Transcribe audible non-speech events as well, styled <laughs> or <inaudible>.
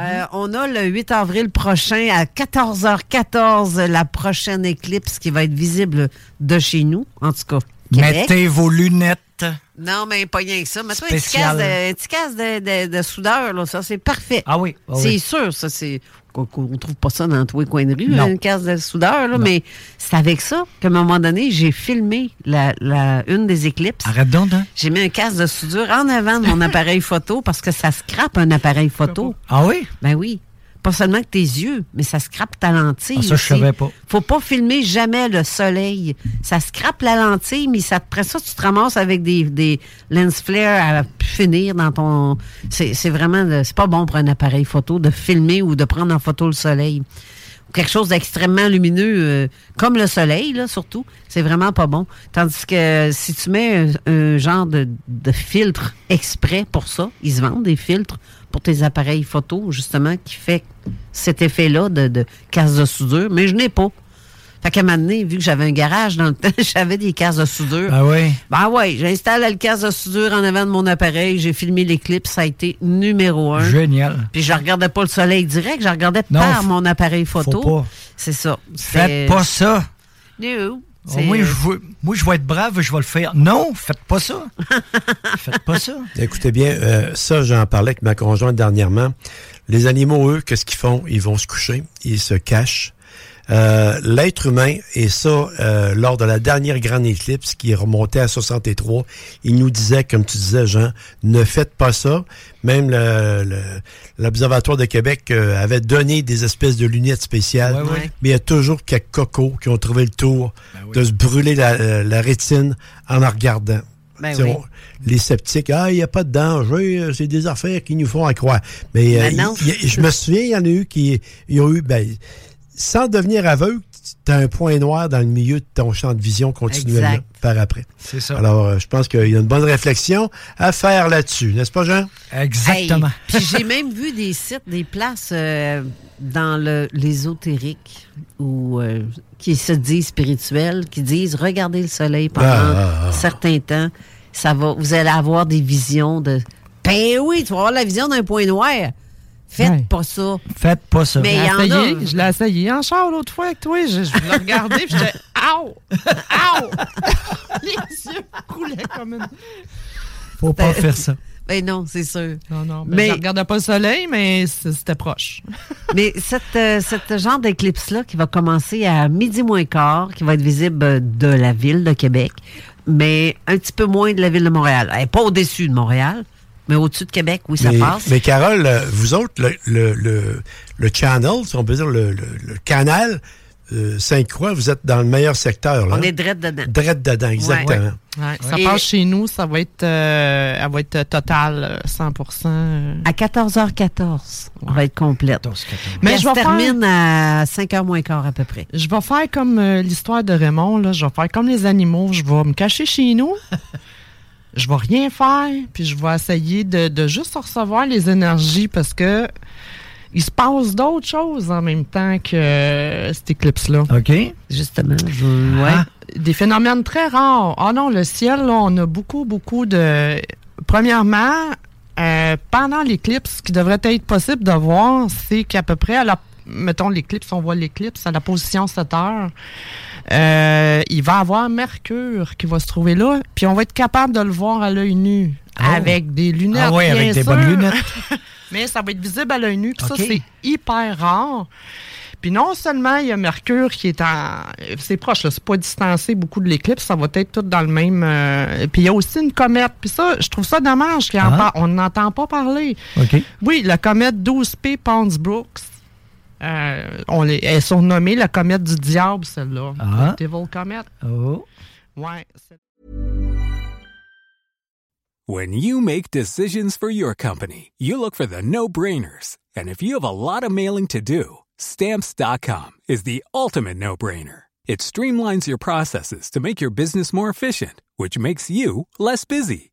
Euh, on a le 8 avril prochain à 14h14 la prochaine éclipse qui va être visible de chez nous, en tout cas. Québec. Mettez vos lunettes. Non, mais pas rien que ça. Mets-toi un petit casse de, un petit casse de, de- de soudeur, là, ça, c'est parfait. Ah oui. ah c'est oui. sûr, ça, c'est. Qu'on- qu'on trouve pas ça dans tous les coins de rue, une casse de soudeur, là, mais c'est avec ça qu'à un moment donné, j'ai filmé la, la- une des éclipses. Arrête donc, hein? J'ai mis un casque de soudure en avant de mon <laughs> appareil photo parce que ça scrape un appareil photo. Ah oui? Ben oui. Pas seulement que tes yeux, mais ça scrape ta lentille. Ah, ça, je aussi. savais pas. Faut pas filmer jamais le soleil. Ça scrape la lentille, mais ça, après ça, tu te ramasses avec des, des lens flares à finir dans ton. C'est c'est vraiment. C'est pas bon pour un appareil photo de filmer ou de prendre en photo le soleil. Quelque chose d'extrêmement lumineux, euh, comme le soleil, là, surtout. C'est vraiment pas bon. Tandis que si tu mets un, genre de, de filtre exprès pour ça, ils se vendent des filtres pour tes appareils photo, justement, qui fait cet effet-là de, de casse de soudure, mais je n'ai pas. Fait qu'à un moment donné, vu que j'avais un garage dans le temps, <laughs> j'avais des cases de soudure. Ah oui? Ben ouais, j'installe le casse de soudure en avant de mon appareil, j'ai filmé l'éclipse, ça a été numéro un. Génial. Puis je regardais pas le soleil direct, je regardais Non, par mon appareil photo. Faut pas. C'est ça. Faites pas ça. No. Oh, C'est- moi, je veux, moi, je vais être brave, je vais le faire. Non, faites pas ça. <laughs> faites pas ça. Écoutez bien, euh, ça, j'en parlais avec ma conjointe dernièrement. Les animaux, eux, qu'est-ce qu'ils font? Ils vont se coucher, ils se cachent. Euh, L'être humain, et ça, euh, lors de la dernière grande éclipse qui est remontée à 63, il nous disait, comme tu disais, Jean, ne faites pas ça. Même le- le- l'Observatoire de Québec euh, avait donné des espèces de lunettes spéciales, Ouais, ouais. mais il y a toujours quelques cocos qui ont trouvé le tour oui. de se brûler la, la rétine en la regardant. Ben oui. on- les sceptiques, ah, il n'y a pas de danger, euh, c'est des affaires qui nous font à croire. Mais euh, Ben il- je me souviens, il y en a eu qui ils ont eu, ben, sans devenir aveugle, tu as un point noir dans le milieu de ton champ de vision continuellement Exact. par après. C'est ça. Alors, euh, je pense qu'il y a une bonne réflexion à faire là-dessus, n'est-ce pas, Jean? Exactement. Hey, Puis j'ai même vu des sites, des places euh, dans l'ésotérique ou euh, qui se disent spirituels, qui disent regardez le soleil pendant Ah, ah, ah. un certain temps, ça va, vous allez avoir des visions de. Ben oui, tu vas avoir la vision d'un point noir. Faites Ouais. pas ça. Faites pas ça. Mais- Je il l'ai y en a. essayé, je l'ai essayé en char l'autre fois avec toi. Je, je l'ai regardé, puis j'étais <laughs> Ow! Ow! <laughs> Les yeux coulaient comme une. Faut pas faire ça. Ben non, c'est sûr. Non, non. ben, Mais- Je regardais pas le soleil, mais c'était proche. <laughs> Mais cette, euh, cette genre d'éclipse-là qui va commencer à midi moins quart, qui va être visible de la ville de Québec, mais un petit peu moins de la ville de Montréal. Elle est pas au-dessus de Montréal, mais au-dessus de Québec, oui, ça mais, passe. mais Carole, euh, vous autres, le, le, le, le channel, si on peut dire le, le, le canal euh, Sainte-Croix, vous êtes dans le meilleur secteur. Là. On est drette dedans. Drette dedans, exactement. Ouais, Ça Et- passe chez nous, ça va être, euh, elle va être totale, euh, 100% euh. À 14h14, on va être complète. Mais Mais je vais faire- termine à 5h moins quart à peu près. Je vais faire comme euh, l'histoire de Raymond, là. je vais faire comme les animaux, je vais me cacher chez nous, je vais rien faire, puis je vais essayer de, de juste recevoir les énergies parce que il se passe d'autres choses en même temps que euh, cette éclipse-là. OK? Justement, je... ouais. Ah. Des phénomènes très rares. Ah non, le ciel, là, on a beaucoup, beaucoup de... Premièrement, euh, pendant l'éclipse, ce qui devrait être possible de voir, c'est qu'à peu près à la... Mettons l'éclipse, on voit l'éclipse à la position 7 heures. Euh, il va y avoir Mercure qui va se trouver là, puis on va être capable de le voir à l'œil nu avec des lunettes. Ah oui, bien avec des sûr. bonnes lunettes. <laughs> Mais ça va être visible à l'œil nu. Puis ça, c'est hyper rare. Puis non seulement il y a Mercure qui est en. C'est proche, là, c'est pas distancé beaucoup de l'éclipse, ça va être tout dans le même. euh, Puis il y a aussi une comète. Puis ça, je trouve ça dommage qu'on Ah. n'entend pas parler. Oui, la comète 12P Pons-Brooks. Euh, on les, elle est surnommée la comète du diable, celle-là. Ah. The Devil Comet. Oh. Ouais. When you make decisions for your company, you look for the no-brainers. And if you have a lot of mailing to do, stamps.com is the ultimate no-brainer. It streamlines your processes to make your business more efficient, which makes you less busy.